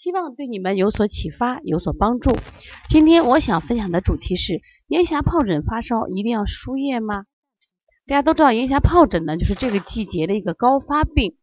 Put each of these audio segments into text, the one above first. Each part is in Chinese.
希望对你们有所启发，有所帮助。今天我想分享的主题是：咽峡疱疹发烧一定要输液吗？大家都知道，咽峡疱疹呢，就是这个季节的一个高发病。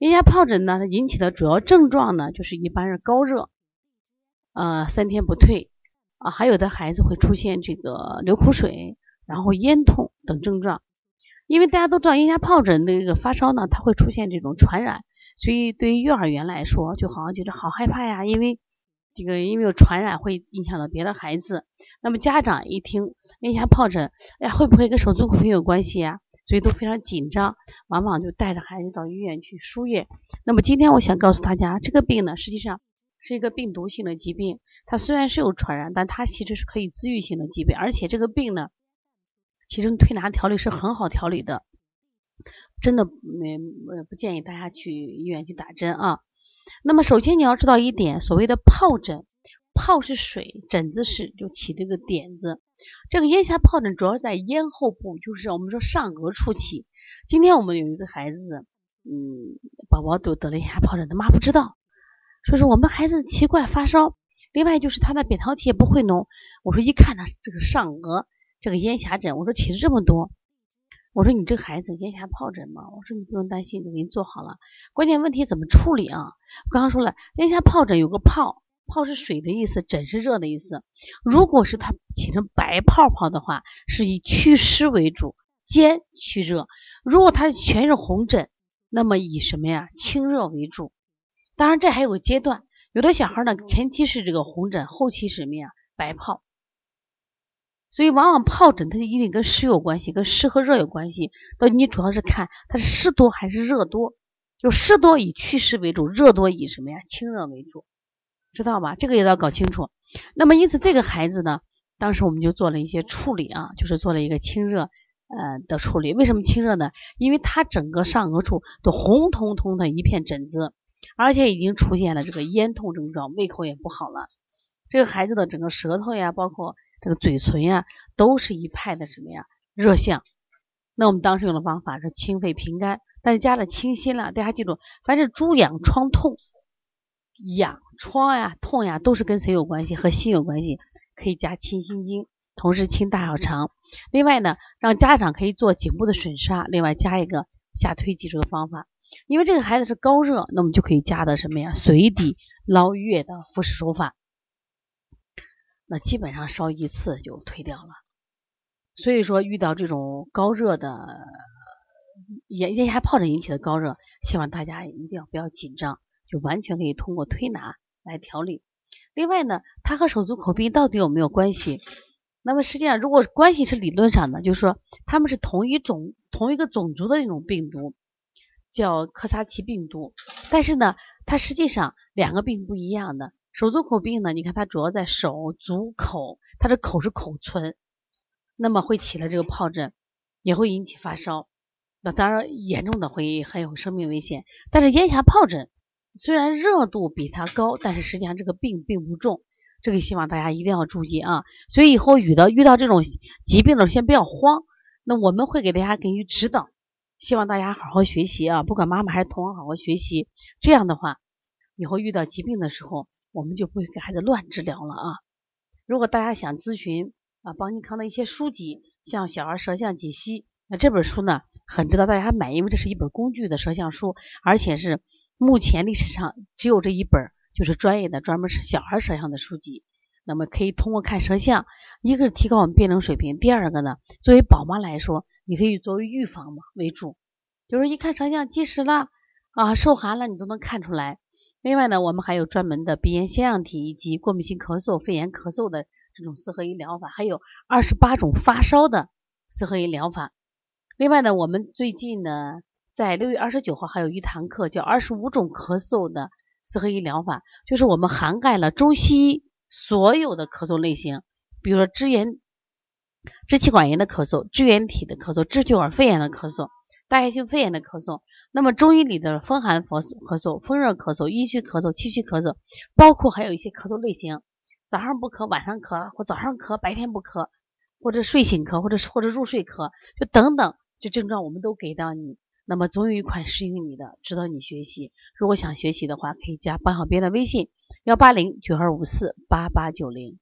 咽峡疱疹呢，它引起的主要症状呢，就是一般是高热，呃，三天不退啊，还有的孩子会出现这个流口水，然后咽痛等症状。因为大家都知道，咽峡疱疹的这个发烧呢，它会出现这种传染。所以，对于幼儿园来说，就好像觉得好害怕呀，因为这个因为有传染会影响到别的孩子。那么家长一听咽下疱疹，哎呀，会不会跟手足口病有关系呀？所以都非常紧张，往往就带着孩子到医院去输液。那么今天我想告诉大家，这个病呢，实际上是一个病毒性的疾病，它虽然是有传染，但它其实是可以自愈性的疾病，而且这个病呢，其实推拿调理是很好调理的。真的没不建议大家去医院去打针啊。那么首先你要知道一点，所谓的疱疹，疱是水，疹子是就起这个点子。这个咽峡疱疹主要在咽后部，就是我们说上颚处起。今天我们有一个孩子，嗯，宝宝都得了咽峡疱疹，他妈不知道，说是我们孩子奇怪发烧，另外就是他的扁桃体也不会脓。我说一看他这个上颚这个咽峡疹，我说起了这么多。我说你这孩子咽峡疱疹吗？我说你不用担心，我给你做好了。关键问题怎么处理啊？刚刚说了，咽峡疱疹有个泡，泡是水的意思，疹是热的意思。如果是它起成白泡泡的话，是以祛湿为主，兼祛热。如果它全是红疹，那么以什么呀？清热为主。当然这还有个阶段，有的小孩呢前期是这个红疹，后期是什么呀？白泡。所以，往往疱疹它就一定跟湿有关系，跟湿和热有关系。到你主要是看它是湿多还是热多，就湿多以祛湿为主，热多以什么呀？清热为主，知道吧？这个也要搞清楚。那么，因此这个孩子呢，当时我们就做了一些处理啊，就是做了一个清热呃的处理。为什么清热呢？因为他整个上颚处都红彤彤的一片疹子，而且已经出现了这个咽痛症状，胃口也不好了。这个孩子的整个舌头呀，包括这个嘴唇呀，都是一派的什么呀热象。那我们当时用的方法是清肺平肝，但是加了清心了。大家记住，凡是猪痒疮痛、痒疮呀、痛呀，都是跟谁有关系？和心有关系，可以加清心经，同时清大小肠。另外呢，让家长可以做颈部的吮痧，另外加一个下推脊柱的方法。因为这个孩子是高热，那我们就可以加的什么呀？水底捞月的敷拭手法。那基本上烧一次就退掉了，所以说遇到这种高热的咽咽下疱疹引起的高热，希望大家一定要不要紧张，就完全可以通过推拿来调理。另外呢，它和手足口病到底有没有关系？那么实际上，如果关系是理论上的，就是说他们是同一种同一个种族的那种病毒，叫科萨奇病毒，但是呢，它实际上两个病不一样的。手足口病呢？你看它主要在手足口，它的口是口唇，那么会起了这个疱疹，也会引起发烧。那当然严重的会还有生命危险。但是咽峡疱疹虽然热度比它高，但是实际上这个病并不重。这个希望大家一定要注意啊！所以以后遇到遇到这种疾病的时候，先不要慌。那我们会给大家给予指导，希望大家好好学习啊！不管妈妈还是同行，好好学习。这样的话，以后遇到疾病的时候。我们就不会给孩子乱治疗了啊！如果大家想咨询啊邦尼康的一些书籍，像《小儿舌象解析》，那这本书呢很值得大家买，因为这是一本工具的舌象书，而且是目前历史上只有这一本，就是专业的专门是小孩舌象的书籍。那么可以通过看舌象，一个是提高我们辨证水平，第二个呢，作为宝妈来说，你可以作为预防嘛为主，就是一看舌象积食了啊受寒了，你都能看出来。另外呢，我们还有专门的鼻炎腺样体以及过敏性咳嗽、肺炎咳嗽的这种四合一疗法，还有二十八种发烧的四合一疗法。另外呢，我们最近呢，在六月二十九号还有一堂课，叫二十五种咳嗽的四合一疗法，就是我们涵盖了中西医所有的咳嗽类型，比如说支炎、支气管炎的咳嗽、支原体的咳嗽、支气管肺炎的咳嗽、大叶性肺炎的咳嗽。那么中医里的风寒咳嗽咳嗽、风热咳嗽、阴虚咳嗽、气虚咳嗽，包括还有一些咳嗽类型，早上不咳，晚上咳，或早上咳，白天不咳，或者睡醒咳，或者或者入睡咳，就等等，这症状我们都给到你。那么总有一款适应你的，值得你学习。如果想学习的话，可以加班小编的微信：幺八零九二五四八八九零。